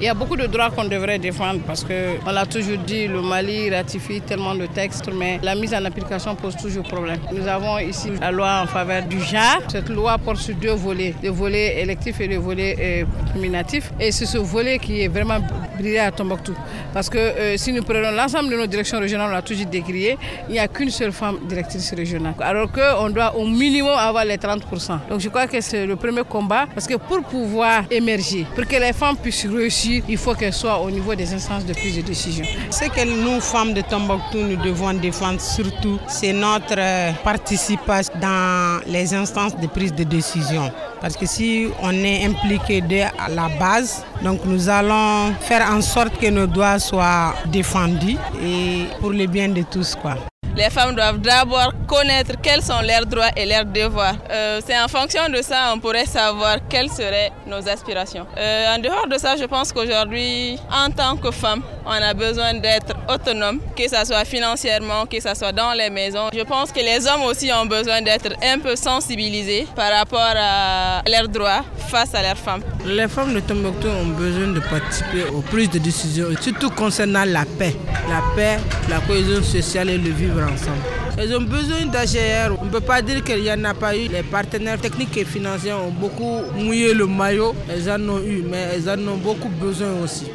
Il y a beaucoup de droits qu'on devrait défendre parce qu'on l'a toujours dit, le Mali ratifie tellement de textes, mais la mise en application pose toujours problème. Nous avons ici la loi en faveur du genre. Cette loi porte sur deux volets, le volet électif et le volet euh, nominatif. Et c'est ce volet qui est vraiment brillé à Tombouctou. Parce que euh, si nous prenons l'ensemble de nos directions régionales, on l'a toujours décrié, il n'y a qu'une seule femme directrice régionale. Alors qu'on doit au minimum avoir les 30%. Donc je crois que c'est le premier combat parce que pour pouvoir émerger, pour que les femmes puissent réussir, il faut qu'elle soit au niveau des instances de prise de décision. Ce que nous, femmes de Tombouctou, nous devons défendre surtout, c'est notre euh, participation dans les instances de prise de décision. Parce que si on est impliqué dès à la base, nous allons faire en sorte que nos droits soient défendus et pour le bien de tous. Les femmes doivent d'abord connaître quels sont leurs droits et leurs devoirs. Euh, c'est en fonction de ça on pourrait savoir quelles seraient nos aspirations. Euh, en dehors de ça, je pense qu'aujourd'hui, en tant que femme, on a besoin d'être autonome, que ce soit financièrement, que ce soit dans les maisons. Je pense que les hommes aussi ont besoin d'être un peu sensibilisés par rapport à leurs droits face à leurs femmes. Les femmes de Tombouctou ont besoin de participer aux prises de décision, surtout concernant la paix. La paix, la cohésion sociale et le vivre ensemble. Elles ont besoin d'AGR. On ne peut pas dire qu'il n'y en a pas eu. Les partenaires techniques et financiers ont beaucoup mouillé le maillot. Elles en ont eu, mais elles en ont beaucoup besoin aussi.